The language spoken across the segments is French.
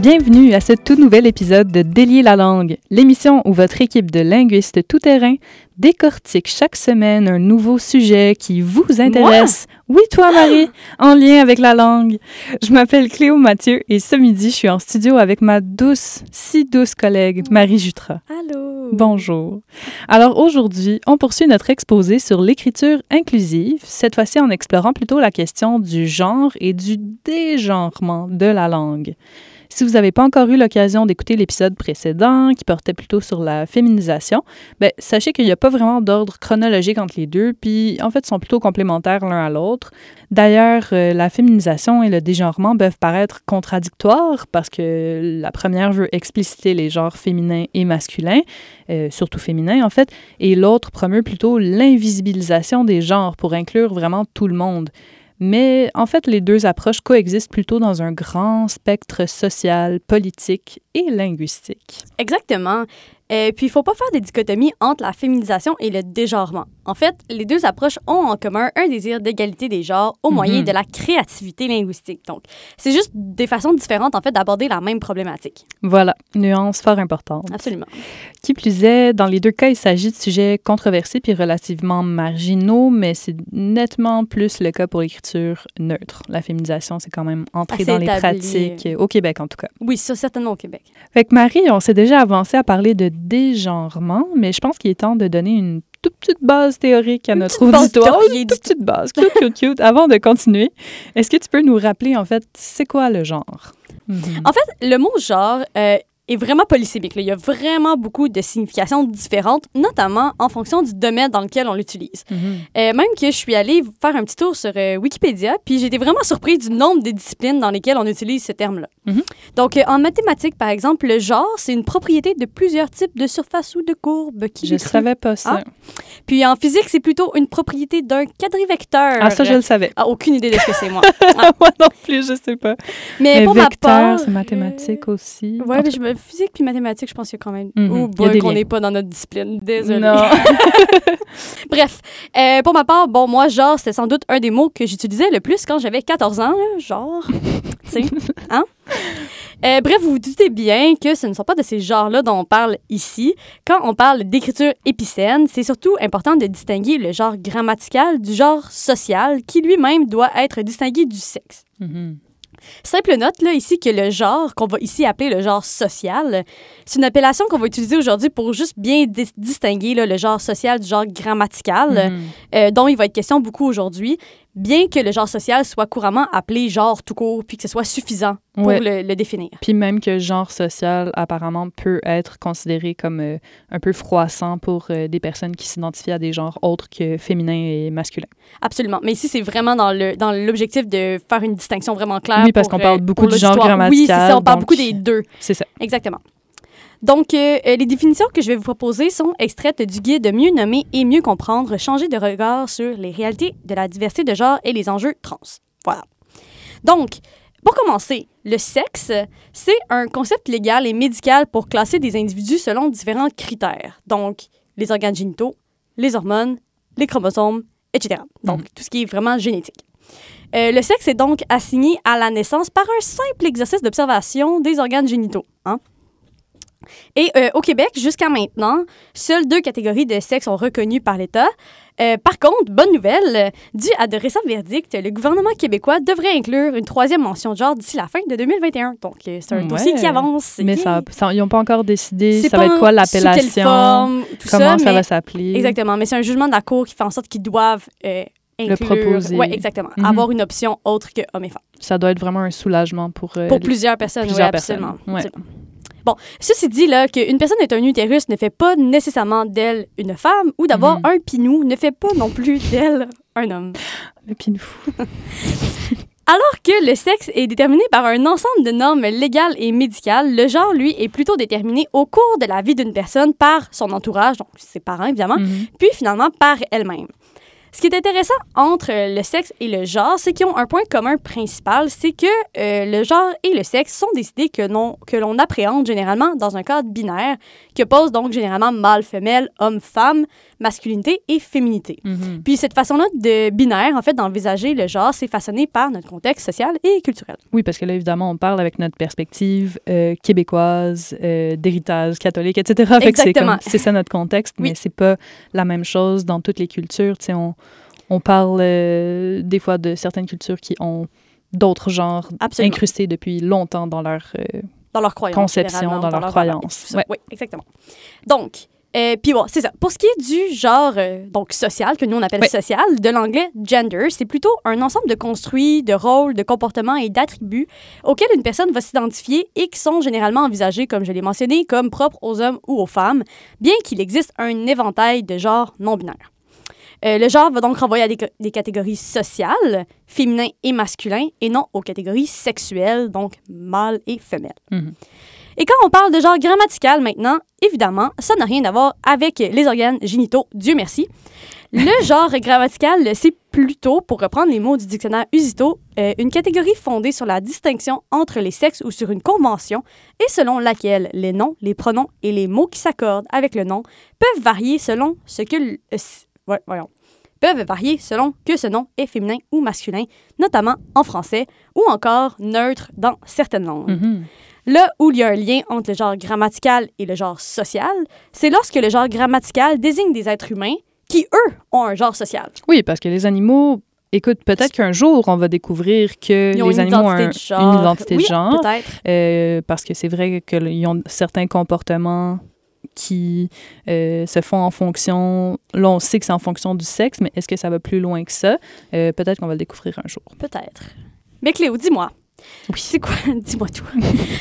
Bienvenue à ce tout nouvel épisode de Délier la langue, l'émission où votre équipe de linguistes tout-terrain décortique chaque semaine un nouveau sujet qui vous intéresse. Oui, toi, Marie, en lien avec la langue. Je m'appelle Cléo Mathieu et ce midi, je suis en studio avec ma douce, si douce collègue, Marie Jutra. Allô? Bonjour. Alors aujourd'hui, on poursuit notre exposé sur l'écriture inclusive, cette fois-ci en explorant plutôt la question du genre et du dégenrement de la langue. Si vous n'avez pas encore eu l'occasion d'écouter l'épisode précédent, qui portait plutôt sur la féminisation, ben, sachez qu'il n'y a pas vraiment d'ordre chronologique entre les deux, puis en fait, ils sont plutôt complémentaires l'un à l'autre. D'ailleurs, euh, la féminisation et le dégenrement peuvent paraître contradictoires parce que la première veut expliciter les genres féminins et masculins, euh, surtout féminins en fait, et l'autre promeut plutôt l'invisibilisation des genres pour inclure vraiment tout le monde. Mais en fait, les deux approches coexistent plutôt dans un grand spectre social, politique et linguistique. Exactement. Et puis, il faut pas faire des dichotomies entre la féminisation et le dégenrement. En fait, les deux approches ont en commun un désir d'égalité des genres au moyen Mhm. de la créativité linguistique. Donc, c'est juste des façons différentes, en fait, d'aborder la même problématique. Voilà, nuance fort importante. Absolument. Qui plus est, dans les deux cas, il s'agit de sujets controversés puis relativement marginaux, mais c'est nettement plus le cas pour l'écriture neutre. La féminisation, c'est quand même entré dans les pratiques, euh, au Québec en tout cas. Oui, ça, certainement au Québec. Fait que Marie, on s'est déjà avancé à parler de dégenrement, mais je pense qu'il est temps de donner une toute petite base théorique à Une notre auditoire. Une toute petite base, cute, cute, cute. Avant de continuer, est-ce que tu peux nous rappeler, en fait, c'est quoi le genre? En fait, le mot genre euh, est vraiment polysémique. là. Il y a vraiment beaucoup de significations différentes, notamment en fonction du domaine dans lequel on l'utilise. Mhm. Euh, même que je suis allée faire un petit tour sur euh, Wikipédia, puis j'étais vraiment surprise du nombre de disciplines dans lesquelles on utilise ce terme-là. Mhm. Donc, euh, en mathématiques, par exemple, le genre, c'est une propriété de plusieurs types de surfaces ou de courbes qui Je décrit- savais pas ça. Puis en physique, c'est plutôt une propriété d'un quadrivecteur. Ah, ça, je le savais. Ah, aucune idée de ce que c'est, moi. Moi non plus, je sais pas. Mais, Mais pour ma vecteur, part... c'est mathématique aussi. mais tout je me- physique puis mathématiques, je pense qu'il y a quand même... Y a boy, des qu'on n'est pas dans notre discipline. Désolée. Non. Bref, euh, pour ma part, bon, moi, genre, c'était sans doute un des mots que j'utilisais le plus quand j'avais 14 ans, là, genre. tu sais, hein? Euh, bref, vous vous doutez bien que ce ne sont pas de ces genres-là dont on parle ici. Quand on parle d'écriture épicène, c'est surtout important de distinguer le genre grammatical du genre social, qui lui-même doit être distingué du sexe. Mhm. Simple note, là, ici, que le genre, qu'on va ici appeler le genre social, c'est une appellation qu'on va utiliser aujourd'hui pour juste bien dis- distinguer là, le genre social du genre grammatical, Mhm. euh, dont il va être question beaucoup aujourd'hui, bien que le genre social soit couramment appelé genre tout court, puis que ce soit suffisant pour Ouais. le, le définir. Puis même que genre social, apparemment, peut être considéré comme euh, un peu froissant pour euh, des personnes qui s'identifient à des genres autres que féminins et masculins. Absolument. Mais ici, c'est vraiment dans le dans l'objectif de faire une distinction vraiment claire. Oui, parce qu'on parle euh, beaucoup du genre l'auditoire. Oui, c'est ça, on grammatical, parle donc- beaucoup des deux. C'est ça. Exactement. Donc, euh, euh, les définitions que je vais vous proposer sont extraites du guide de Mieux nommer et mieux comprendre, changer de regard sur les réalités de la diversité de genre et les enjeux trans. Voilà. Donc, pour commencer, le sexe, c'est un concept légal et médical pour classer des individus selon différents critères. Donc, les organes génitaux, les hormones, les chromosomes, etc. Donc, tout ce qui est vraiment génétique. Euh, le sexe est donc assigné à la naissance par un simple exercice d'observation des organes génitaux. hein. Et euh, au Québec, jusqu'à maintenant, seules deux catégories de sexe sont reconnues par l'État. Euh, par contre, bonne nouvelle, dû à de récents verdicts, le gouvernement québécois devrait inclure une troisième mention de genre d'ici la fin de 2021. Donc, euh, c'est un Ouais. dossier qui avance. Mais ça, ça- ils n'ont pas encore décidé ça va être quoi l'appellation, comment ça, mais- va s'appeler? Exactement, mais c'est un jugement de la Cour qui fait en sorte qu'ils doivent euh, Le proposer. Oui, exactement. Mhm. Avoir une option autre que homme et femme. Ça doit être vraiment un soulagement pour, euh, Pour plusieurs personnes, plusieurs oui, personnes. absolument. Ouais. absolument. Bon, ceci dit, là, qu'une personne est un utérus ne fait pas nécessairement d'elle une femme, ou d'avoir Mhm. un pinou ne fait pas non plus d'elle un homme. le pinou. Alors que le sexe est déterminé par un ensemble de normes légales et médicales, le genre, lui, est plutôt déterminé au cours de la vie d'une personne par son entourage, donc ses parents, évidemment, Mhm. puis finalement par elle-même. Ce qui est intéressant entre le sexe et le genre, c'est qu'ils ont un point commun principal, c'est que euh, le genre et le sexe sont des idées que l'on, que l'on appréhende généralement dans un cadre binaire, qui oppose donc généralement mâle-femelle, homme-femme, masculinité et féminité. Mhm. Puis cette façon-là de binaire, en fait, d'envisager le genre, c'est façonné par notre contexte social et culturel. Oui, parce que là, évidemment, on parle avec notre perspective euh, québécoise, euh, d'héritage catholique, etc. Que Exactement. c'est ça notre contexte, Oui. mais c'est pas la même chose dans toutes les cultures. On, on parle euh, des fois de certaines cultures qui ont d'autres genres Absolument. incrustés depuis longtemps dans leur... euh, Dans leur croyance. Conception, généralement, dans leur leur croyance. Ouais. Oui, exactement. Donc, euh, puis bon, c'est ça. Pour ce qui est du genre euh, donc social, que nous on appelle social, de l'anglais gender, c'est plutôt un ensemble de construits, de rôles, de comportements et d'attributs auxquels une personne va s'identifier et qui sont généralement envisagés, comme je l'ai mentionné, comme propres aux hommes ou aux femmes, bien qu'il existe un éventail de genres non binaires. Euh, le genre va donc renvoyer à des, ca- des catégories sociales, féminin et masculin, et non aux catégories sexuelles, donc mâle et femelle. Mhm. Et quand on parle de genre grammatical maintenant, évidemment, ça n'a rien à voir avec les organes génitaux, Dieu merci. Le genre grammatical, c'est plutôt, pour reprendre les mots du dictionnaire Usito, euh, une catégorie fondée sur la distinction entre les sexes ou sur une convention et selon laquelle les noms, les pronoms et les mots qui s'accordent avec le nom peuvent varier selon ce que... euh, voyons. peuvent varier selon que ce nom est féminin ou masculin, notamment en français, ou encore neutre dans certaines langues. mhm. Là où il y a un lien entre le genre grammatical et le genre social, c'est lorsque le genre grammatical désigne des êtres humains qui, eux, ont un genre social. Oui, parce que les animaux... Écoute, peut-être qu'un jour, on va découvrir que les animaux ont identité un- de genre. une identité oui, de genre. peut-être. Euh, parce que c'est vrai qu'ils ont certains comportements qui euh, se font en fonction. Là, on sait que c'est en fonction du sexe, mais est-ce que ça va plus loin que ça? Euh, Peut-être qu'on va le découvrir un jour. Peut-être. Mais Cléo, dis-moi. Oui. C'est quoi, dis-moi tout.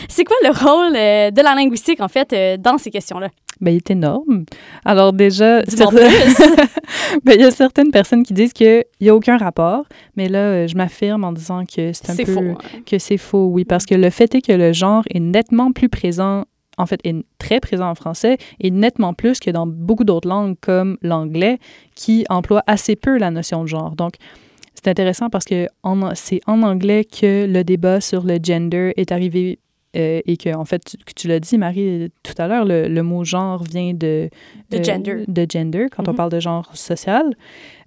c'est quoi le rôle euh, de la linguistique, en fait, dans ces questions-là? Ben, il est énorme. Alors déjà, Ben, il y a certaines personnes qui disent qu'il n'y a aucun rapport, mais là, je m'affirme en disant que c'est un peu... faux. hein. que c'est faux, oui, parce que le fait est que le genre est nettement plus présent, en fait, est très présent en français, et nettement plus que dans beaucoup d'autres langues comme l'anglais, qui emploie assez peu la notion de genre. Donc, c'est intéressant parce que c'est en anglais que le débat sur le gender est arrivé. euh, et que, en fait, tu, que tu l'as dit, Marie, tout à l'heure, le, le mot genre vient de, De euh, gender. de gender, quand on Mhm. parle de genre social.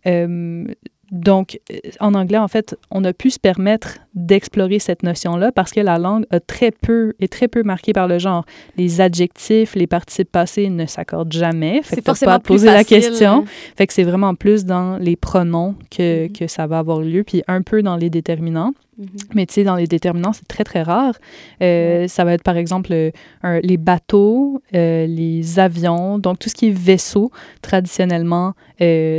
Euh, donc, euh, en anglais, en fait, on a pu se permettre d'explorer cette notion-là parce que la langue a très peu, est très peu marquée par le genre. Les adjectifs, les participes passés ne s'accordent jamais. Fait C'est que forcément pas poser la question. Fait que c'est vraiment plus dans les pronoms que, Mhm. que ça va avoir lieu, puis un peu dans les déterminants. Mhm. Mais tu sais, dans les déterminants, c'est très, très rare. Euh, Ça va être, par exemple, euh, un- les bateaux, euh, les avions, donc tout ce qui est vaisseau, traditionnellement,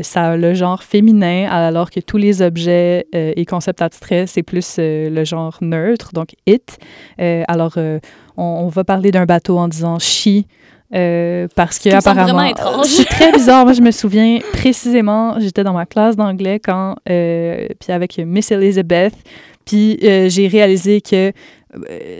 ça a le genre féminin, alors que tous les objets et concepts abstraits, c'est plus le genre neutre, donc it. Alors, on, on va parler d'un bateau en disant she. euh, parce que apparemment vraiment étrange. c'est très bizarre moi je me souviens précisément j'étais dans ma classe d'anglais quand euh, puis avec Miss Elizabeth puis euh, j'ai réalisé que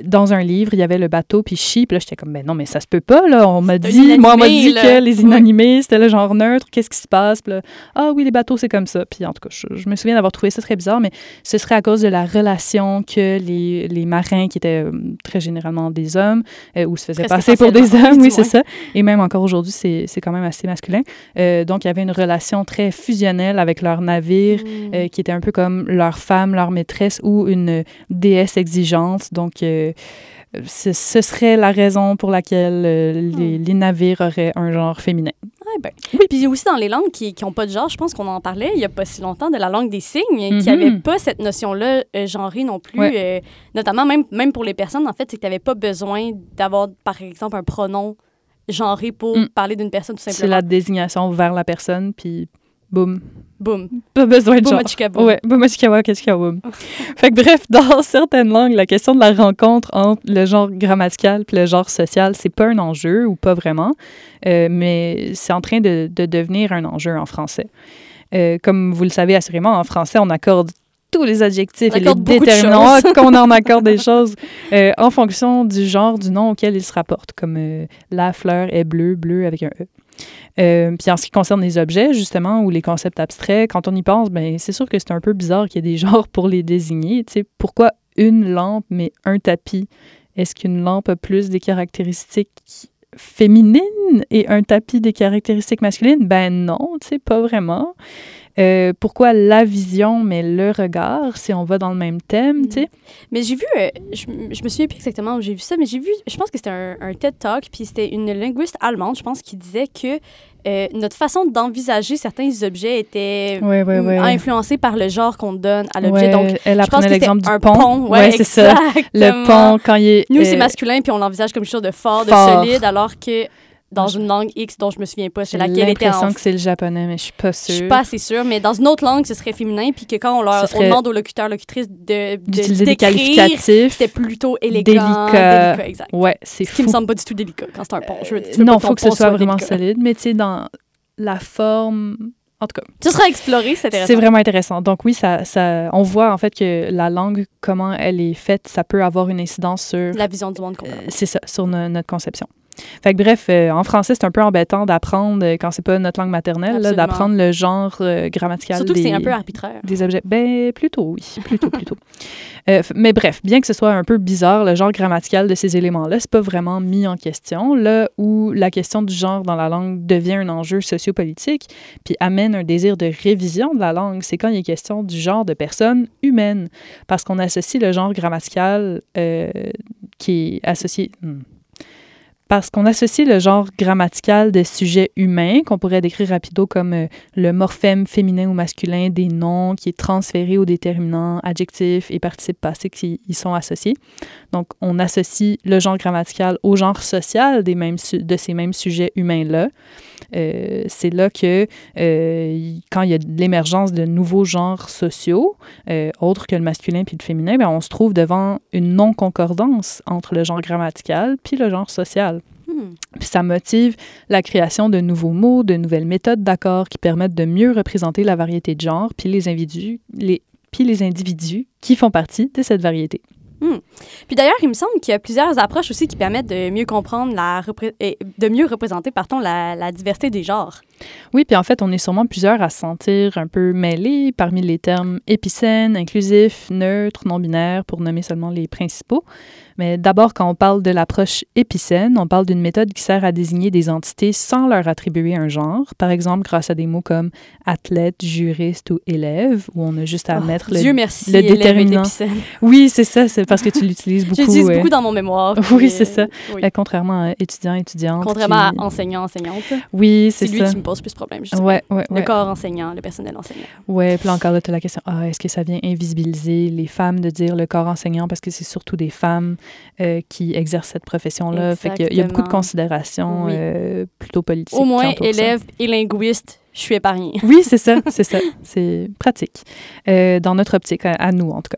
dans un livre, il y avait le bateau, puis she, puis là, j'étais comme, mais non, mais ça se peut pas, là. On m'a dit, moi, on m'a dit là. que les inanimés, c'était le genre neutre, qu'est-ce qui se passe? Puis là, ah oui, les bateaux, c'est comme ça. Puis en tout cas, je, je me souviens d'avoir trouvé ça très bizarre, mais ce serait à cause de la relation que les, les marins, qui étaient euh, très généralement des hommes, euh, ou se faisaient passer pour des hommes, oui, c'est ça. Et même encore aujourd'hui, c'est quand même assez masculin. Euh, donc, il y avait une relation très fusionnelle avec leur navire, Mm. euh, qui était un peu comme leur femme, leur maîtresse ou une déesse exigeante. Donc, euh, ce, serait la raison pour laquelle euh, les, Hmm. les navires auraient un genre féminin. Ouais, ben. Puis aussi dans les langues qui n'ont pas de genre, je pense qu'on en parlait il n'y a pas si longtemps de la langue des signes, qui Mhm. n'avait pas cette notion-là euh, genrée non plus. Ouais. euh, notamment même, même pour les personnes, en fait, c'est que tu n'avais pas besoin d'avoir, par exemple, un pronom genré pour Mm. parler d'une personne tout C'est simplement. la désignation vers la personne, puis boum. Boum. Pas besoin de Boum, genre. boum. Ouais, boum. Fait que bref, dans certaines langues, la question de la rencontre entre le genre grammatical puis le genre social, c'est pas un enjeu ou pas vraiment, euh, mais c'est en train de, de devenir un enjeu en français. Euh, comme vous le savez assurément, en français, on accorde tous les adjectifs et les déterminants, qu'on en accorde des choses euh, en fonction du genre du nom auquel ils se rapportent, comme la fleur est bleue, bleu avec un E. Euh, puis en ce qui concerne les objets, justement, ou les concepts abstraits, quand on y pense, ben, c'est sûr que c'est un peu bizarre qu'il y ait des genres pour les désigner. Pourquoi une lampe, mais un tapis? Est-ce qu'une lampe a plus des caractéristiques féminines et un tapis des caractéristiques masculines? Ben non, pas vraiment. Euh, pourquoi la vision, mais le regard, si on va dans le même thème, tu sais? Mais j'ai vu, euh, je, je me souviens plus exactement où j'ai vu ça, mais j'ai vu, je pense que c'était un, un TED Talk, puis c'était une linguiste allemande, je pense, qui disait que euh, notre façon d'envisager certains objets était Ouais, ouais, ouais. influencée par le genre qu'on donne à l'objet. Donc, elle je pense l'exemple du un pont. pont. Ouais, c'est ça. Le pont, quand il est. Nous, c'est masculin, puis on l'envisage comme quelque chose de fort, de solide, alors que dans une langue X dont je me souviens pas, c'est J'ai laquelle était en l'impression que c'est le japonais, mais je suis pas Je sûre. suis pas assez sûre, mais dans une autre langue, ce serait féminin, puis que quand on, leur, on demande aux locuteurs, locutrices de, de D'utiliser des qualificatifs. c'était plutôt élégant, Délicat. délicat, exact. Ouais, c'est Ce qui fou. me semble pas du tout délicat quand c'est un pont. Je tu non, il faut que ce soit vraiment délicat. solide, mais tu sais, dans la forme. En tout cas, Ce sera exploré, c'est intéressant. c'est vraiment intéressant. Donc, oui, ça, ça, on voit en fait que la langue, comment elle est faite, ça peut avoir une incidence sur. La vision du monde qu'on euh, a. c'est ça, sur no- notre conception. Fait que bref, euh, en français, c'est un peu embêtant d'apprendre, euh, quand c'est pas notre langue maternelle, là, d'apprendre le genre euh, grammatical Surtout que c'est un peu arbitraire. des objets. Ben, plutôt, oui. Plutôt, plutôt. Mais bref, bien que ce soit un peu bizarre, le genre grammatical de ces éléments-là, c'est pas vraiment mis en question. Là où la question du genre dans la langue devient un enjeu sociopolitique, puis amène un désir de révision de la langue, c'est quand il est question du genre de personnes humaines. Parce qu'on associe le genre grammatical qui est associé. hmm. Parce qu'on associe le genre grammatical des sujets humains, qu'on pourrait décrire rapido comme euh, le morphème féminin ou masculin des noms qui est transféré aux déterminants adjectifs et participes passés qui y sont associés. Donc, on associe le genre grammatical au genre social des mêmes de ces mêmes sujets humains-là. Euh, c'est là que, euh, quand il y a de l'émergence de nouveaux genres sociaux, autres que le masculin puis le féminin, ben, on se trouve devant une non-concordance entre le genre grammatical puis le genre social. Hmm. Puis ça motive la création de nouveaux mots, de nouvelles méthodes d'accords qui permettent de mieux représenter la variété de genres, puis les individus, puis les individus qui font partie de cette variété. Puis d'ailleurs, il me semble qu'il y a plusieurs approches aussi qui permettent de mieux comprendre la de mieux représenter pardon, la diversité des genres. Oui, puis en fait, on est sûrement plusieurs à se sentir un peu mêlés parmi les termes épicènes, inclusifs, neutres, non-binaires, pour nommer seulement les principaux. Mais d'abord, quand on parle de l'approche épicène, on parle d'une méthode qui sert à désigner des entités sans leur attribuer un genre, par exemple grâce à des mots comme athlète, juriste ou élève, où on a juste à Oh, mettre le... Merci, le déterminant. épicène. Oui, c'est ça, c'est parce que tu l'utilises beaucoup. J'utilise euh, beaucoup dans mon mémoire. Oui, c'est ça. oui. euh, contrairement à étudiant, étudiante. Contrairement à enseignant, enseignante. Oui, C'est lui ça. qui pose plus de problèmes. justement. Ouais, ouais, Le ouais. corps enseignant, le personnel enseignant. Ouais, puis là encore là, tu as la question, ah, est-ce que ça vient invisibiliser les femmes de dire le corps enseignant? Parce que c'est surtout des femmes euh, qui exercent cette profession-là. Fait qu'il y a- il y a beaucoup de considérations Oui. euh, plutôt politiques. Au moins, entourent ça. élève et linguiste, je suis épargnée. Oui, c'est ça, c'est ça. C'est pratique. Euh, dans notre optique, à, nous en tout cas.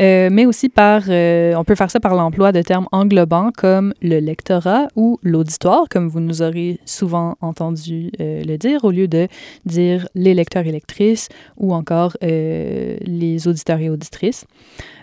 Euh, mais aussi par, euh, on peut faire ça par l'emploi de termes englobants comme le lectorat ou l'auditoire, comme vous nous aurez souvent entendu le dire, au lieu de dire les lecteurs et lectrices ou encore les auditeurs et auditrices.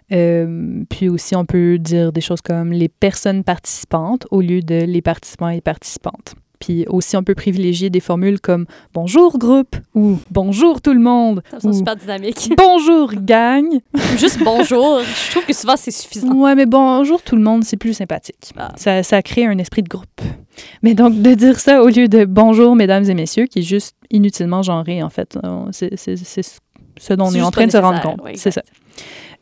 Puis aussi, on peut dire des choses comme les personnes participantes au lieu de les participants et participantes. Puis aussi, on peut privilégier des formules comme bonjour groupe ou bonjour tout le monde Ça me ou super dynamique. bonjour gang. Juste bonjour. Je trouve que souvent, c'est suffisant. Ouais, mais bonjour tout le monde, c'est plus sympathique. Ah. Ça, ça crée un esprit de groupe. Mais donc, de dire ça au lieu de bonjour mesdames et messieurs, qui est juste inutilement genré, en fait, euh, c'est c'est ce dont on est en train de se rendre compte. oui, c'est ça.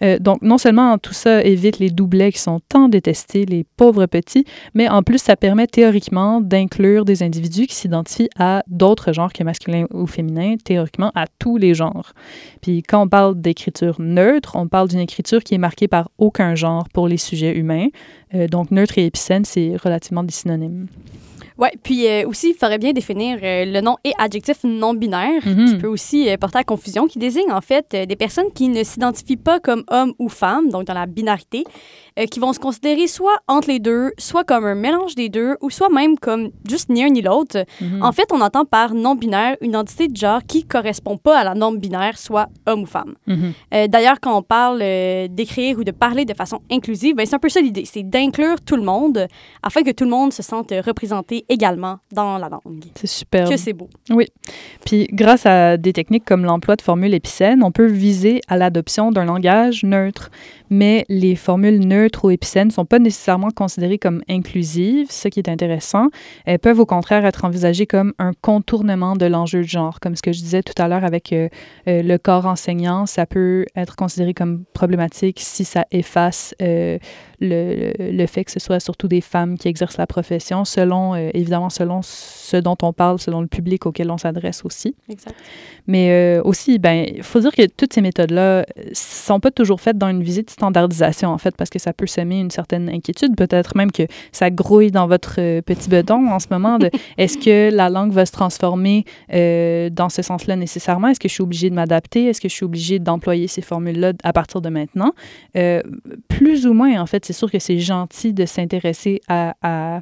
Euh, donc, non seulement tout ça évite les doublets qui sont tant détestés, les pauvres petits, mais en plus, ça permet théoriquement d'inclure des individus qui s'identifient à d'autres genres que masculin ou féminin, théoriquement à tous les genres. Puis quand on parle d'écriture neutre, on parle d'une écriture qui est marquée par aucun genre pour les sujets humains. Euh, donc, neutre et épicène, c'est relativement des synonymes. Ouais, puis euh, aussi, il faudrait bien définir euh, le nom et adjectif non binaire, Mhm. qui peut aussi euh, porter à confusion, qui désigne en fait des personnes qui ne s'identifient pas comme hommes ou femmes, donc dans la binarité, qui vont se considérer soit entre les deux, soit comme un mélange des deux, ou soit même comme juste ni un ni l'autre. Mhm. En fait, on entend par non-binaire une identité de genre qui correspond pas à la norme binaire, soit homme ou femme. Mhm. D'ailleurs, quand on parle d'écrire ou de parler de façon inclusive, ben, c'est un peu ça l'idée, c'est d'inclure tout le monde afin que tout le monde se sente représenté également dans la langue. C'est super. Que c'est beau. Puis, grâce à des techniques comme l'emploi de formules épicènes, on peut viser à l'adoption d'un langage neutre. Mais les formules neutres ou épicènes ne sont pas nécessairement considérées comme inclusives, ce qui est intéressant. Elles peuvent au contraire être envisagées comme un contournement de l'enjeu de genre. Comme ce que je disais tout à l'heure avec euh, euh, le corps enseignant, ça peut être considéré comme problématique si ça efface euh, le, le fait que ce soit surtout des femmes qui exercent la profession, selon, euh, évidemment, selon ce dont on parle, selon le public auquel on s'adresse aussi. Exact. Mais euh, aussi, ben, il faut dire que toutes ces méthodes-là ne sont pas toujours faites dans une visée de standardisation, en fait, parce que ça peut semer une certaine inquiétude. Peut-être même que ça grouille dans votre euh, petit bedon en ce moment de est-ce que la langue va se transformer euh, dans ce sens-là nécessairement? Est-ce que je suis obligée de m'adapter? Est-ce que je suis obligée d'employer ces formules-là à partir de maintenant? Euh, plus ou moins, en fait, c'est sûr que c'est gentil de s'intéresser à,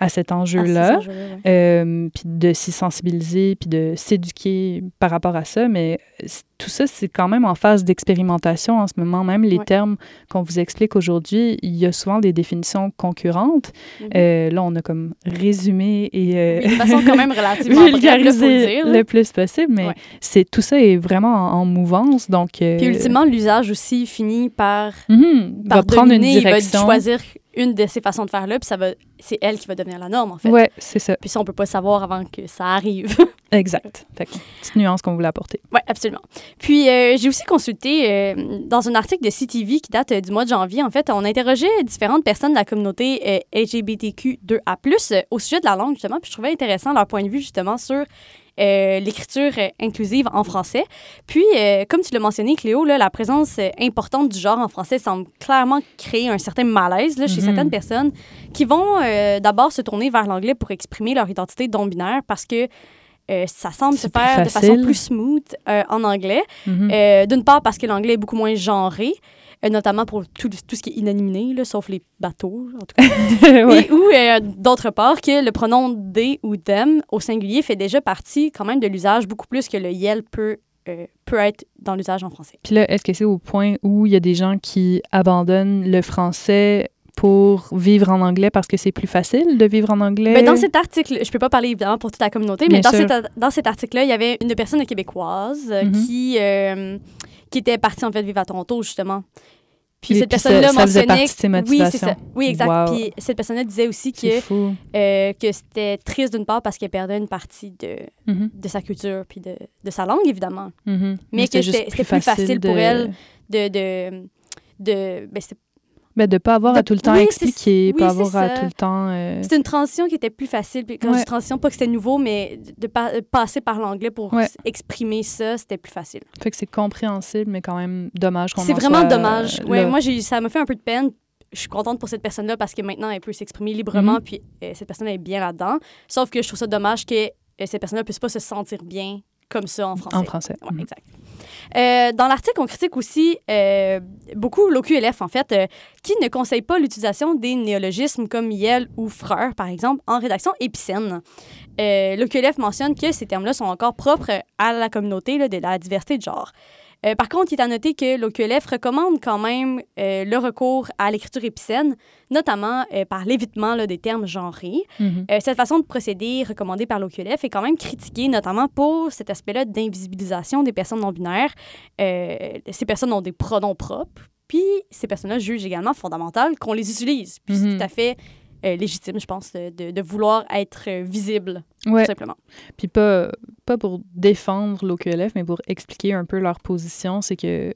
à cet Ah, enjeu-là. ouais. Euh, puis de s'y sensibiliser, puis de s'éduquer par rapport à ça. Mais c- tout ça, c'est quand même en phase d'expérimentation en ce moment. Même les Ouais. termes qu'on vous explique aujourd'hui, il y a souvent des définitions concurrentes. Mhm. Euh, là, on a comme résumé et euh, Oui, de façon quand même relativement le vulgarisé le, plus possible. Mais Ouais. c'est tout ça est vraiment en, en mouvance. Donc, euh, Puis ultimement, l'usage aussi finit par, mhm, va par prendre une dominer, il va direction. choisir une de ces façons de faire là, puis ça va, c'est elle qui va devenir la norme en fait. Ouais, c'est ça. Puis ça, on peut pas savoir avant que ça arrive. Exact. Fait que, petite nuance qu'on voulait apporter. Oui, absolument. Puis, euh, j'ai aussi consulté euh, dans un article de CTV qui date euh, du mois de janvier. En fait, on interrogeait différentes personnes de la communauté euh, LGBTQ2A, euh, au sujet de la langue, justement. Puis, je trouvais intéressant leur point de vue, justement, sur euh, l'écriture euh, inclusive en français. Puis, euh, comme tu l'as mentionné, Cléo, là, la présence importante du genre en français semble clairement créer un certain malaise là, chez Mhm. certaines personnes qui vont euh, d'abord se tourner vers l'anglais pour exprimer leur identité non-binaire parce que euh, ça semble se faire de façon plus smooth euh, en anglais. Mhm. Euh, D'une part, parce que l'anglais est beaucoup moins genré, euh, notamment pour tout, tout ce qui est inanimé, là, sauf les bateaux, en tout cas. Ouais. Et ou, euh, d'autre part, que le pronom they ou them au singulier fait déjà partie quand même de l'usage beaucoup plus que le yel peut, euh, peut être dans l'usage en français. Puis là, est-ce que c'est au point où il y a des gens qui abandonnent le français pour vivre en anglais parce que c'est plus facile de vivre en anglais? Mais Ben, dans cet article, je peux pas parler évidemment pour toute la communauté, mais dans sûr. cet, dans cet article-là, il y avait une personne québécoise euh, Mhm. qui, euh, qui était partie en fait vivre à Toronto, justement. Puis Et cette personne-là mentionnait... de Oui, c'est ça. Oui, exact. Wow. Puis cette personne-là disait aussi que, euh, que c'était triste d'une part parce qu'elle perdait une partie de, Mhm, de sa culture puis de, de sa langue, évidemment. mhm. Mais que c'était c'était plus facile pour elle de... de de, ben, Ben, de pas avoir de- à tout le temps oui, c'est- expliquer, oui, pas c'est avoir à tout le temps... euh, C'était une transition qui était plus facile. Puis quand je Ouais. dis transition, pas que c'était nouveau, mais de pa- passer par l'anglais pour Ouais. exprimer ça, c'était plus facile. Fait que c'est compréhensible, mais quand même dommage qu'on C'est en vraiment soit, dommage. euh, Ouais, moi, ça m'a fait un peu de peine. Je suis contente pour cette personne-là parce que maintenant, elle peut s'exprimer librement, Mhm. puis euh, cette personne est bien là-dedans. Sauf que je trouve ça dommage que euh, cette personne-là puisse pas se sentir bien comme ça en français. En français. Ouais, Mhm. exact. Euh, dans l'article, on critique aussi euh, beaucoup l'OQLF, en fait, euh, qui ne conseille pas l'utilisation des néologismes comme yel ou frère, par exemple, en rédaction épicène. L'OQLF mentionne que ces termes-là sont encore propres à la communauté là, de la diversité de genre. Euh, par contre, il est à noter que l'OQLF recommande quand même euh, le recours à l'écriture épicène, notamment euh, par l'évitement là, des termes genrés. Mhm. Cette façon de procéder recommandée par l'OQLF est quand même critiquée, notamment pour cet aspect-là d'invisibilisation des personnes non-binaires. Ces personnes ont des pronoms propres, puis ces personnes-là jugent également fondamental qu'on les utilise. Puis c'est Mhm. tout à fait euh, légitime, je pense, de, vouloir être euh, visible, Ouais. tout simplement. Puis pas, pas pour défendre l'OQLF, mais pour expliquer un peu leur position, c'est que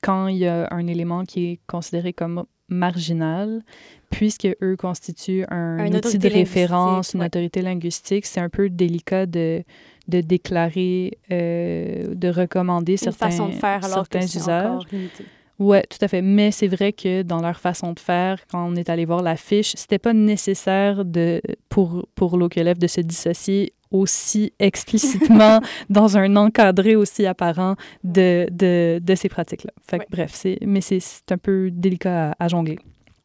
quand il y a un élément qui est considéré comme marginal, puisque eux constituent un outil de référence, une ouais. autorité linguistique, c'est un peu délicat de, de déclarer, euh, de recommander Une certains, façon de faire alors certains usages. Ouais, tout à fait. Mais c'est vrai que dans leur façon de faire, quand on est allé voir la fiche, c'était pas nécessaire de, pour, pour l'OQLF de se dissocier aussi explicitement dans un encadré aussi apparent de, de, de ces pratiques-là. Fait que, Ouais. bref, c'est, mais c'est, c'est un peu délicat à, à jongler.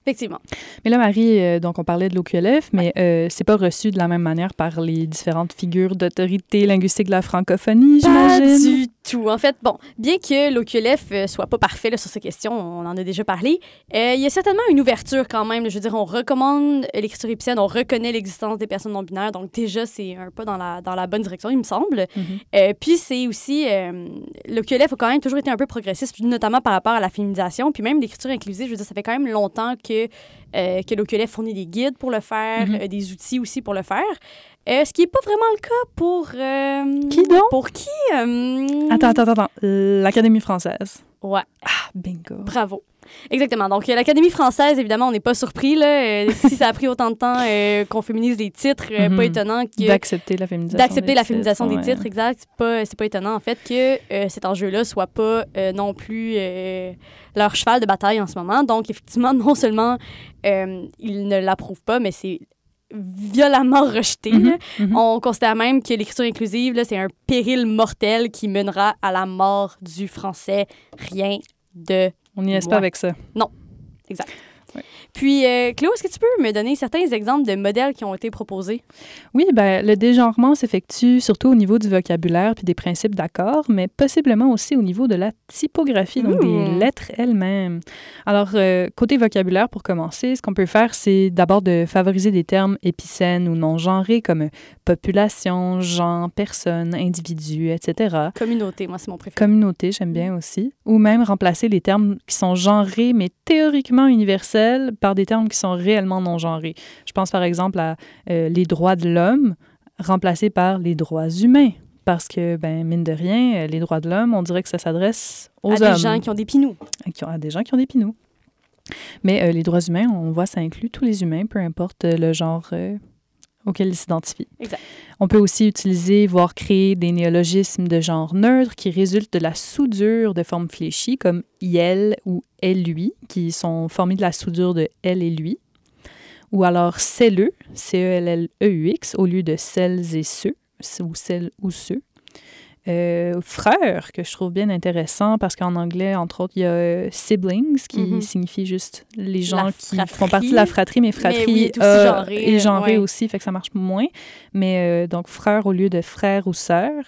Effectivement. Mais là, Marie, euh, donc on parlait de l'OQLF, mais euh, c'est pas reçu de la même manière par les différentes figures d'autorité linguistique de la francophonie, Pas j'imagine. du tout. En fait, bon, bien que l'OQLF euh, soit pas parfait là, sur ces questions, on en a déjà parlé, euh, il y a certainement une ouverture quand même. là. Je veux dire, on recommande l'écriture épicène, on reconnaît l'existence des personnes non-binaires, donc déjà, c'est un pas dans la, dans la bonne direction, il me semble. Mhm. Euh, puis c'est aussi, euh, l'OQLF a quand même toujours été un peu progressiste, notamment par rapport à la féminisation, puis même l'écriture inclusive, je veux dire, ça fait quand même longtemps que, que l'OQLF fournit des guides pour le faire, Mhm. euh, des outils aussi pour le faire. Euh, ce qui n'est pas vraiment le cas pour... euh, Qui donc? Pour qui? euh, Attends, attends, attends. L'Académie française. Ouais, Ah, bingo. bravo. Exactement. Donc, l'Académie française, évidemment, on n'est pas surpris. Là, si ça a pris autant de temps qu'on féminise les titres, euh, Mhm. pas étonnant que... D'accepter la féminisation. d'accepter la féminisation titres, des ouais. titres, exact. C'est pas, pas étonnant, en fait, que cet enjeu-là soit pas non plus leur cheval de bataille en ce moment. Donc, effectivement, non seulement ils ne l'approuvent pas, mais c'est violemment rejeté. Mhm, mhm. On considère même que l'écriture inclusive, c'est un péril mortel qui mènera à la mort du français. Rien de On n'y est pas avec ça. Puis, euh, Cléo, est-ce que tu peux me donner certains exemples de modèles qui ont été proposés? Oui, ben, le dégenrement s'effectue surtout au niveau du vocabulaire puis des principes d'accord, mais possiblement aussi au niveau de la typographie, donc des Mmh. lettres elles-mêmes. Alors, euh, côté vocabulaire, pour commencer, ce qu'on peut faire, c'est d'abord de favoriser des termes épicènes ou non genrés comme population, genre, personne, individu, etc. Communauté, moi, c'est mon préféré. Communauté, j'aime bien aussi. Ou même remplacer les termes qui sont genrés, mais théoriquement universels, par des termes qui sont réellement non genrés. Je pense par exemple à euh, les droits de l'homme, remplacés par les droits humains. Parce que, ben, mine de rien, euh, les droits de l'homme, on dirait que ça s'adresse aux à hommes. des gens qui ont des pinous. qui ont- à des gens qui ont des pinous. Mais euh, les droits humains, on voit, ça inclut tous les humains, peu importe le genre euh, auquel ils s'identifient. On peut aussi utiliser, voire créer des néologismes de genre neutre qui résultent de la soudure de formes fléchies comme IL ou LUI, qui sont formés de la soudure de L et lui. Ou alors CELE, C-E-L-L-E-U-X, au lieu de celles et ceux, ou celles ou ceux. Euh, frère, que je trouve bien intéressant parce qu'en anglais, entre autres, il y a euh, siblings qui Mhm. signifie juste les gens qui font partie de la fratrie, mais fratrie oui, est aussi euh, genré, est genré ouais. aussi, fait que ça marche moins. Mais euh, donc frère au lieu de frère ou sœur.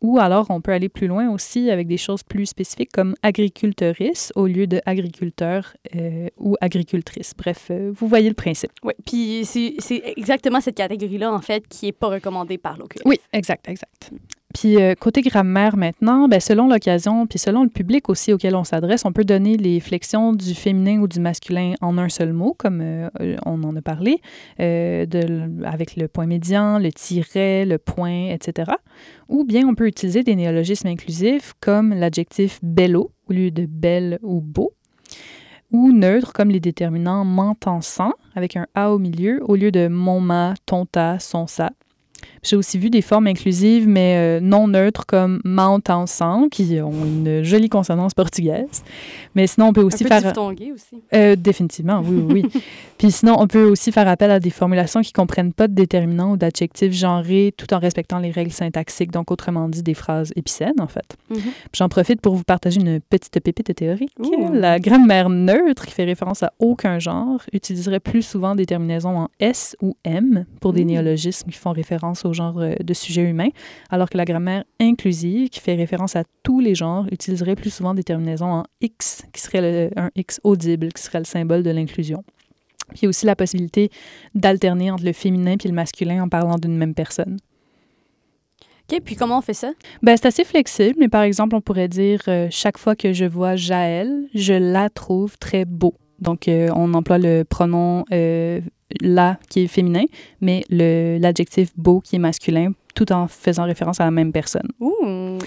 Ou alors, on peut aller plus loin aussi avec des choses plus spécifiques comme agriculteurice au lieu de agriculteur euh, ou agricultrice. Bref, euh, vous voyez le principe. Oui, puis c'est exactement cette catégorie-là, en fait, qui n'est pas recommandée par l'OQLF. Oui, exact, exact. Puis euh, côté grammaire maintenant, ben, selon l'occasion, puis selon le public aussi auquel on s'adresse, on peut donner les flexions du féminin ou du masculin en un seul mot, comme euh, euh, on en a parlé, avec le point médian, le tiret, le point, etc. Ou bien on peut utiliser des néologismes inclusifs comme l'adjectif bello au lieu de belle ou beau, ou neutre comme les déterminants mentensant avec un A au milieu au lieu de mon ma, ton ta, son sa. J'ai aussi vu des formes inclusives, mais euh, non neutres, comme Mount ensemble, qui ont une jolie consonance portugaise. Mais sinon, on peut aussi Un peu faire... aussi. Euh, définitivement, oui, oui. oui. Puis sinon, on peut aussi faire appel à des formulations qui comprennent pas de déterminants ou d'adjectifs genrés tout en respectant les règles syntaxiques, donc autrement dit des phrases épicènes, en fait. Puis J'en profite pour vous partager une petite pépite théorique. Ouh. La grammaire neutre, qui fait référence à aucun genre, utiliserait plus souvent des terminaisons en S ou M pour des Ouh. néologismes qui font référence au genre euh, de sujet humain, alors que la grammaire inclusive, qui fait référence à tous les genres, utiliserait plus souvent des terminaisons en X, qui serait le- un X audible, qui serait le symbole de l'inclusion. Puis il y a aussi la possibilité d'alterner entre le féminin et le masculin en parlant d'une même personne. OK, puis comment on fait ça? Ben, c'est assez flexible, mais par exemple, on pourrait dire euh, chaque fois que je vois Jaël, je la trouve très beau. Donc, euh, on emploie le pronom euh, la qui est féminin, mais l'adjectif beau qui est masculin, tout en faisant référence à la même personne. Ouh.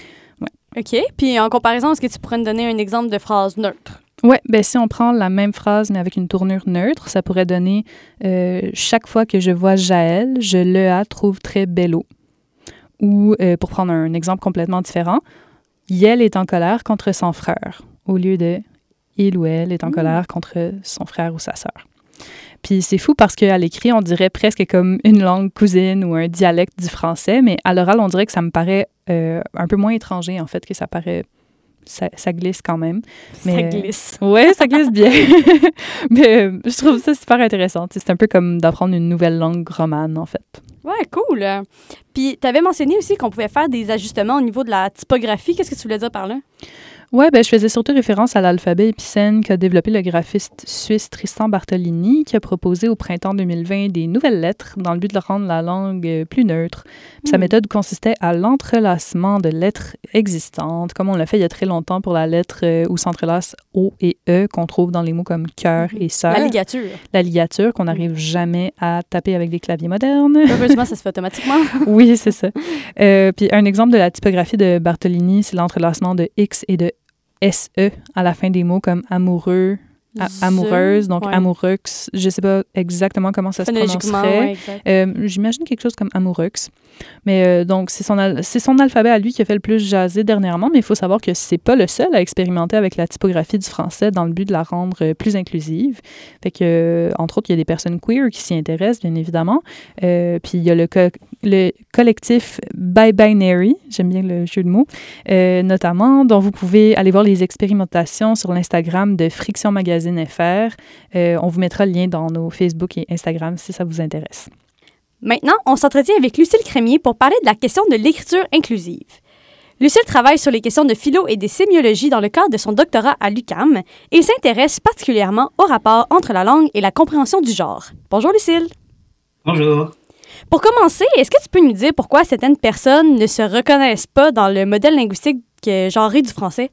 OK, puis en comparaison, est-ce que tu pourrais me donner un exemple de phrase neutre? Ouais, ben si on prend la même phrase mais avec une tournure neutre, ça pourrait donner euh, chaque fois que je vois Jaël, je le a trouve très bello. Ou euh, pour prendre un exemple complètement différent, Yel est en colère contre son frère au lieu de il ou elle est en Mm. colère contre son frère ou sa sœur. Puis c'est fou parce qu'à l'écrit, on dirait presque comme une langue cousine ou un dialecte du français, mais à l'oral, on dirait que ça me paraît euh, un peu moins étranger, en fait, que ça paraît ça, ça, glisse quand même. Mais, ça glisse. Euh, oui, ça glisse bien. mais euh, je trouve ça super intéressant. C'est un peu comme d'apprendre une nouvelle langue romane, en fait. Ouais, cool. Puis, tu avais mentionné aussi qu'on pouvait faire des ajustements au niveau de la typographie. Qu'est-ce que tu voulais dire par là? Oui, ben, je faisais surtout référence à l'alphabet épicène qu'a développé le graphiste suisse Tristan Bartolini, qui a proposé au printemps 2020 des nouvelles lettres dans le but de rendre la langue euh, plus neutre. Sa hmm. méthode consistait à l'entrelacement de lettres existantes, comme on l'a fait il y a très longtemps pour la lettre euh, où s'entrelacent O et E qu'on trouve dans les mots comme cœur hmm. et sœur. La ligature. La ligature qu'on n'arrive hmm. jamais à taper avec des claviers modernes. Heureusement, ça se fait automatiquement. oui, c'est ça. Euh, puis un exemple de la typographie de Bartolini, c'est l'entrelacement de X et de SE à la fin des mots comme amoureux, amoureuse, donc amoureux. Je sais pas exactement comment ça se prononcerait. euh, J'imagine quelque chose comme amoureux. Mais euh, donc, c'est son, son alphabet à lui qui a fait le plus jaser dernièrement, mais il faut savoir que c'est pas le seul à expérimenter avec la typographie du français dans le but de la rendre euh, plus inclusive. Fait que, entre autres, il y a des personnes queer qui s'y intéressent, bien évidemment. puis il y a le, le collectif By Binary, j'aime bien le jeu de mots, notamment, dont vous pouvez aller voir les expérimentations sur l'Instagram de Friction Magazine FR. on vous mettra le lien dans nos Facebook et Instagram si ça vous intéresse. Maintenant, on s'entretient avec Lucille Crémier pour parler de la question de l'écriture inclusive. Lucille travaille sur les questions de philo et des sémiologies dans le cadre de son doctorat à l'UCAM et s'intéresse particulièrement au rapport entre la langue et la compréhension du genre. Bonjour Lucille. Bonjour. Pour commencer, est-ce que tu peux nous dire pourquoi certaines personnes ne se reconnaissent pas dans le modèle linguistique genré du français?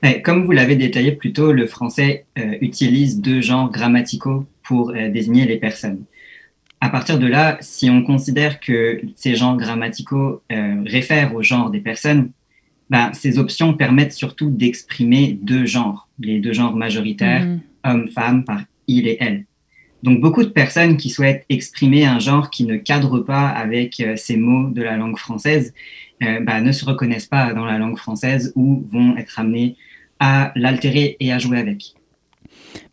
Ben, comme vous l'avez détaillé plus tôt, le français euh, utilise deux genres grammaticaux pour euh, désigner les personnes à partir de là, si on considère que ces genres grammaticaux euh, réfèrent au genre des personnes, ben, ces options permettent surtout d'exprimer deux genres, les deux genres majoritaires, mm-hmm. homme-femme, par il et elle. Donc beaucoup de personnes qui souhaitent exprimer un genre qui ne cadre pas avec euh, ces mots de la langue française euh, ben, ne se reconnaissent pas dans la langue française ou vont être amenées à l'altérer et à jouer avec.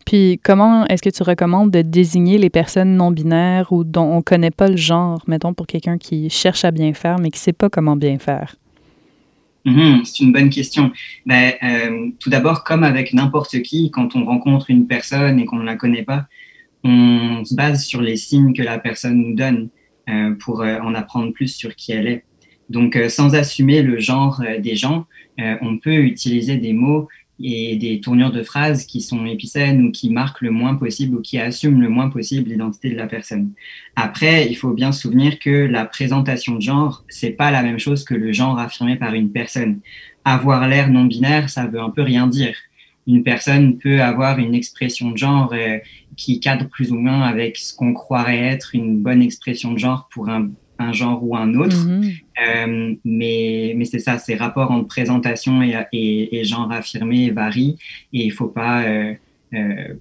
Puis comment est-ce que tu recommandes de désigner les personnes non binaires ou dont on ne connaît pas le genre, mettons pour quelqu'un qui cherche à bien faire mais qui ne sait pas comment bien faire? Mhm, c'est une bonne question. Ben, euh, tout d'abord, comme avec n'importe qui, quand on rencontre une personne et qu'on ne la connaît pas, on se base sur les signes que la personne nous donne euh, pour euh, en apprendre plus sur qui elle est. Donc, sans assumer le genre des gens, on peut utiliser des mots et des tournures de phrases qui sont épicènes ou qui marquent le moins possible ou qui assument le moins possible l'identité de la personne. Après, il faut bien se souvenir que la présentation de genre, c'est pas la même chose que le genre affirmé par une personne. Avoir l'air non binaire, ça veut un peu rien dire. Une personne peut avoir une expression de genre euh, qui cadre plus ou moins avec ce qu'on croirait être une bonne expression de genre pour un un genre ou un autre. Mhm. Euh, mais mais c'est ça, ces rapports entre présentation et, et, genre affirmé varient et il ne faut pas euh, euh,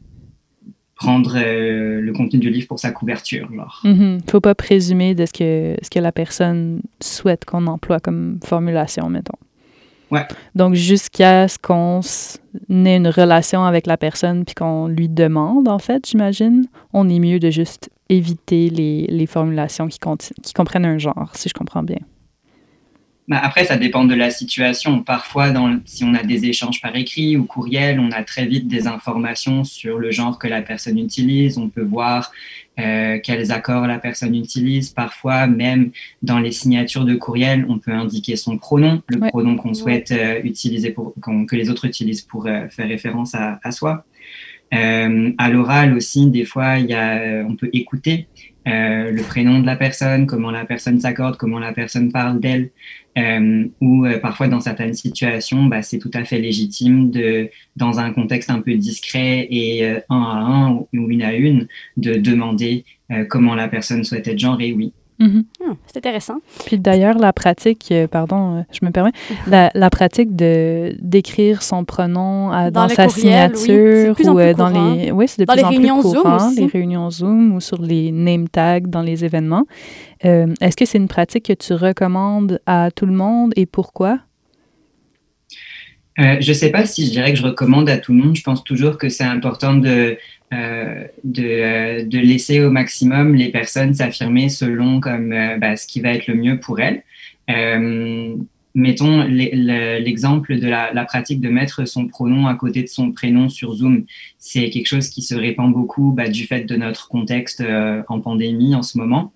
prendre le contenu du livre pour sa couverture. Il ne mhm. faut pas présumer de ce que, ce que la personne souhaite qu'on emploie comme formulation, mettons. Donc, jusqu'à ce qu'on ait une relation avec la personne puis qu'on lui demande, en fait, j'imagine, on est mieux de juste éviter les, les formulations qui, qui comprennent un genre, si je comprends bien. Bah, après, ça dépend de la situation. Parfois, dans, si on a des échanges par écrit ou courriel, on a très vite des informations sur le genre que la personne utilise. On peut voir euh, quels accords la personne utilise. Parfois, même dans les signatures de courriel, on peut indiquer son pronom, le pronom qu'on souhaite euh, utiliser pour que les autres utilisent pour euh, faire référence à, à soi. À l'oral aussi, des fois, y a, on peut écouter euh, le prénom de la personne, comment la personne s'accorde, comment la personne parle d'elle, euh, ou euh, parfois dans certaines situations, bah, c'est tout à fait légitime de, dans un contexte un peu discret et un à un ou une à une, de demander comment la personne souhaite être genrée, oui. Mm-hmm. Ah, c'est intéressant. Puis d'ailleurs, la pratique, euh, pardon, euh, je me permets, la, la pratique de d'écrire son pronom dans, dans sa signature ou euh, dans les, oui, c'est de dans plus les en réunions plus courant, Zoom les réunions Zoom ou sur les name tags dans les événements. Euh, Est-ce que c'est une pratique que tu recommandes à tout le monde et pourquoi? euh, Je ne sais pas si je dirais que je recommande à tout le monde. Je pense toujours que c'est important de, euh, de, euh, de, laisser au maximum les personnes s'affirmer selon comme, bah, ce qui va être le mieux pour elles. mettons l'exemple de la, la, pratique de mettre son pronom à côté de son prénom sur Zoom. C'est quelque chose qui se répand beaucoup bah, du fait de notre contexte en pandémie en ce moment.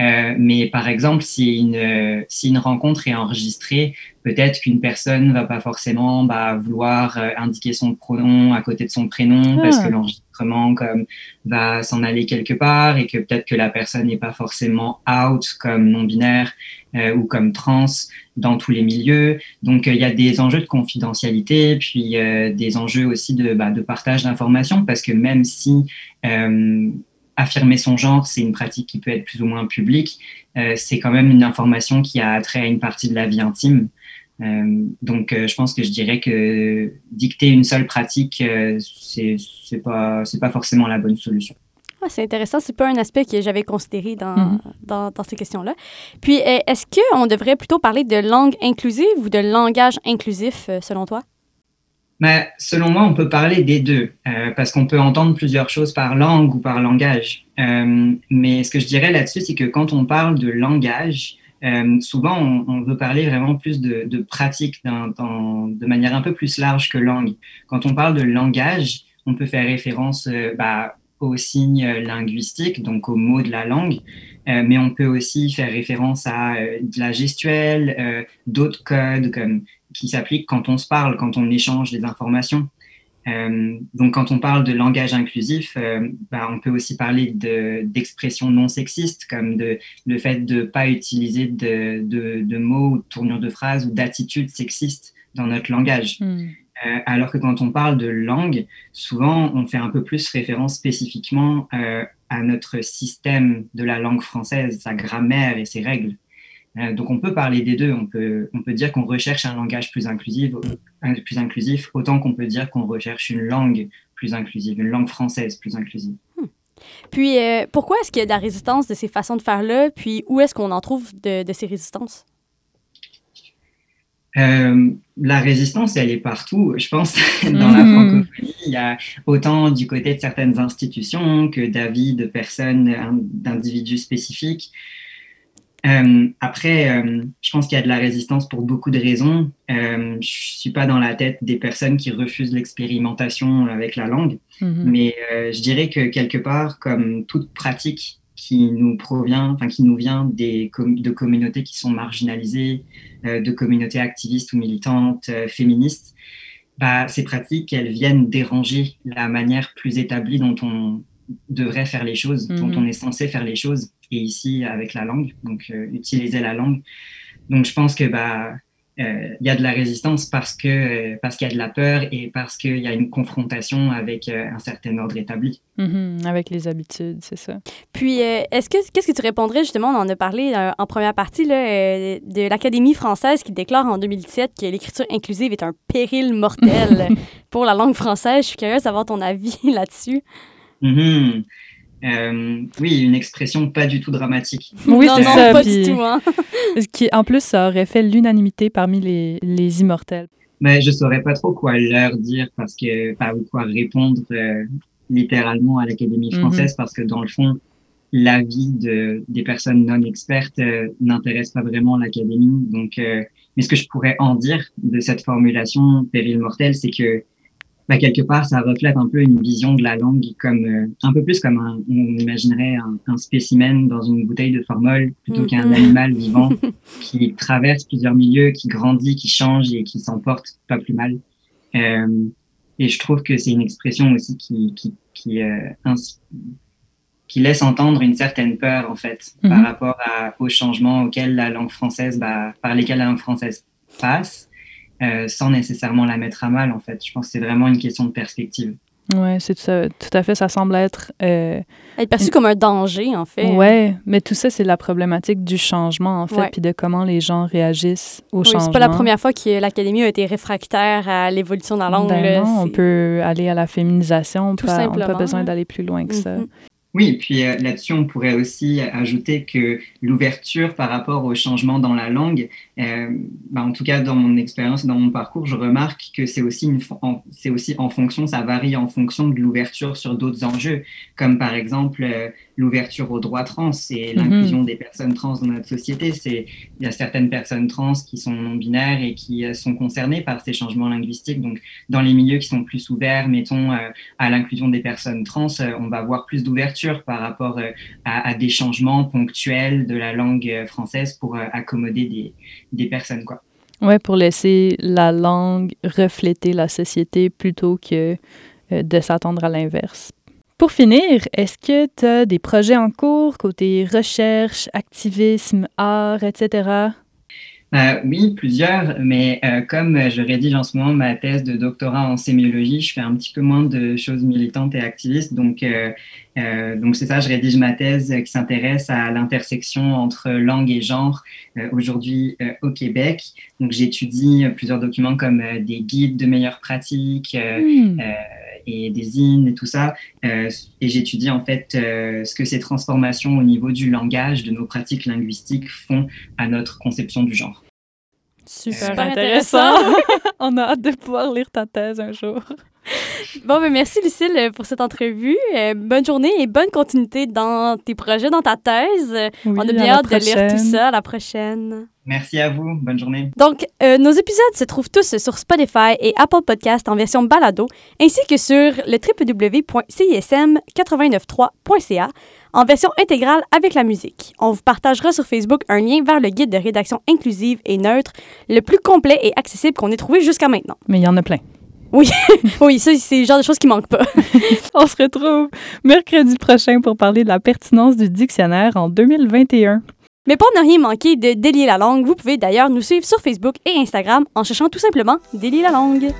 Euh, mais par exemple, si une, si une rencontre est enregistrée, peut-être qu'une personne va pas forcément bah, vouloir euh, indiquer son pronom à côté de son prénom parce que ah. l'enregistrement comme va s'en aller quelque part et que peut-être que la personne n'est pas forcément out comme non binaire euh, ou comme trans dans tous les milieux. Donc il y a des enjeux de confidentialité, puis des enjeux aussi de, bah, de partage d'informations parce que même si affirmer son genre, c'est une pratique qui peut être plus ou moins publique. Euh, c'est quand même une information qui a trait à une partie de la vie intime. Euh, donc, euh, je pense que je dirais que dicter une seule pratique, c'est c'est pas c'est pas forcément la bonne solution. Ah, c'est intéressant. C'est pas un aspect que j'avais considéré dans, mm-hmm. dans, dans, ces questions-là. Puis, est-ce qu'on devrait plutôt parler de langue inclusive ou de langage inclusif, selon toi? Mais selon moi, on peut parler des deux, euh, parce qu'on peut entendre plusieurs choses par langue ou par langage. Euh, mais ce que je dirais là-dessus, c'est que quand on parle de langage, euh, souvent on, on, veut parler vraiment plus de, de pratique de manière un peu plus large que langue. Quand on parle de langage, on peut faire référence euh, bah, aux signes linguistiques, donc aux mots de la langue, euh, mais on peut aussi faire référence à de la gestuelle, d'autres codes comme qui s'applique quand on se parle, quand on échange des informations. Euh, donc, quand on parle de langage inclusif, euh, bah, on peut aussi parler d'expressions non sexistes, comme le fait de ne pas utiliser de, mots ou de tournures de phrases ou d'attitudes sexistes dans notre langage. Hmm. Euh, alors que quand on parle de langue, souvent, on fait un peu plus référence spécifiquement euh, à notre système de la langue française, sa grammaire et ses règles. Euh, donc on peut parler des deux. On peut, on peut dire qu'on recherche un langage plus inclusif, plus inclusif autant qu'on peut dire qu'on recherche une langue plus inclusive, une langue française plus inclusive. Hmm. Puis pourquoi est-ce qu'il y a de la résistance de ces façons de faire-là? Puis où est-ce qu'on en trouve de ces résistances? La résistance, elle est partout. Je pense, dans la hmm. francophonie, il y a autant du côté de certaines institutions que d'avis de personnes, d'individus spécifiques. Euh, après, euh, je pense qu'il y a de la résistance pour beaucoup de raisons. Euh, je suis pas dans la tête des personnes qui refusent l'expérimentation avec la langue, mhm. mais euh, je dirais que quelque part, comme toute pratique qui nous provient, enfin qui nous vient des de communautés qui sont marginalisées, de communautés activistes ou militantes, féministes, bah, ces pratiques, elles viennent déranger la manière plus établie dont on devrait faire les choses, dont mhm. on est censé faire les choses et ici avec la langue, donc euh, utiliser la langue. Donc je pense que bah euh, il y a de la résistance parce que euh, parce qu'il y a de la peur et parce qu'il y a une confrontation avec un certain ordre établi. Mm-hmm. avec les habitudes, c'est ça. Puis, est-ce que qu'est-ce que tu répondrais justement On en a parlé en première partie là, de l'Académie française qui déclare en 2017 que l'écriture inclusive est un péril mortel pour la langue française? Je suis curieuse d'avoir ton avis là-dessus. Mm-hmm. Euh, oui, une expression pas du tout dramatique. Oui, c'est ça. Pas du tout. Hein. qui, en plus, ça aurait fait l'unanimité parmi les, les immortels. Mais je saurais pas trop quoi leur dire parce que, pas ou quoi répondre euh, littéralement à l'Académie mhm. française parce que dans le fond, l'avis de, des personnes non expertes euh, n'intéresse pas vraiment l'Académie. Donc, mais ce que je pourrais en dire de cette formulation péril mortel, c'est que bah, quelque part, ça reflète un peu une vision de la langue comme euh, un peu plus comme un, on imaginerait un, un, spécimen dans une bouteille de formol plutôt qu'un mhm. animal vivant qui traverse plusieurs milieux, qui grandit, qui change et qui s'emporte pas plus mal. Euh, et je trouve que c'est une expression aussi qui qui qui, euh, qui laisse entendre une certaine peur en fait par mhm. rapport à, aux changements auxquels la langue française, bah, par lesquels la langue française passe euh, sans nécessairement la mettre à mal, en fait. Je pense que c'est vraiment une question de perspective. Oui, c'est tout, tout, à fait. Ça semble être. Euh, être perçu comme un danger, en fait. Oui, mais tout ça, c'est la problématique du changement, en fait, puis de comment les gens réagissent au oui, changement. C'est pas la première fois que l'Académie a été réfractaire à l'évolution de la langue. Ben non, on peut aller à la féminisation. Tout pas, simplement. On n'a pas besoin d'aller plus loin que ça. Mm-hmm. Oui, puis euh, là-dessus, on pourrait aussi ajouter que l'ouverture par rapport au changement dans la langue, euh, bah, en tout cas dans mon expérience dans mon parcours, je remarque que c'est aussi, une, c'est aussi en fonction, ça varie en fonction de l'ouverture sur d'autres enjeux, comme par exemple euh, l'ouverture aux droits trans et mhm. l'inclusion des personnes trans dans notre société. C'est, il y a certaines personnes trans qui sont non-binaires et qui sont concernées par ces changements linguistiques. Donc, dans les milieux qui sont plus ouverts, mettons, à l'inclusion des personnes trans, on va avoir plus d'ouverture par rapport euh, à, des changements ponctuels de la langue euh, française pour euh, accommoder des, des personnes. Quoi. Ouais, pour laisser la langue refléter la société plutôt que de s'attendre à l'inverse. Pour finir, est-ce que tu as des projets en cours côté recherche, activisme, art, etc.? Euh, oui, plusieurs, mais euh, comme je rédige en ce moment ma thèse de doctorat en sémiologie, je fais un petit peu moins de choses militantes et activistes. Donc, euh, donc c'est ça, je rédige ma thèse qui s'intéresse à l'intersection entre langue et genre aujourd'hui au Québec. Donc, j'étudie plusieurs documents comme des guides de meilleures pratiques. Hmm. Et des zines et tout ça. et j'étudie en fait ce que ces transformations au niveau du langage, de nos pratiques linguistiques font à notre conception du genre. Super, intéressant. On a hâte de pouvoir lire ta thèse un jour. Bon, ben merci Lucille pour cette entrevue. Euh, bonne journée et bonne continuité dans tes projets, dans ta thèse. On a bien hâte de lire tout ça. À la prochaine. Merci à vous. Bonne journée. Donc, euh, nos épisodes se trouvent tous sur Spotify et Apple Podcast en version balado, ainsi que sur le www.cism893.ca en version intégrale avec la musique. On vous partagera sur Facebook un lien vers le guide de rédaction inclusive et neutre, le plus complet et accessible qu'on ait trouvé jusqu'à maintenant. Mais il y en a plein. Oui, oui, ça, c'est le genre de choses qui manquent pas. On se retrouve mercredi prochain pour parler de la pertinence du dictionnaire en 2021. Mais pour ne rien manquer de Délier la langue, vous pouvez d'ailleurs nous suivre sur Facebook et Instagram en cherchant tout simplement Délier la langue.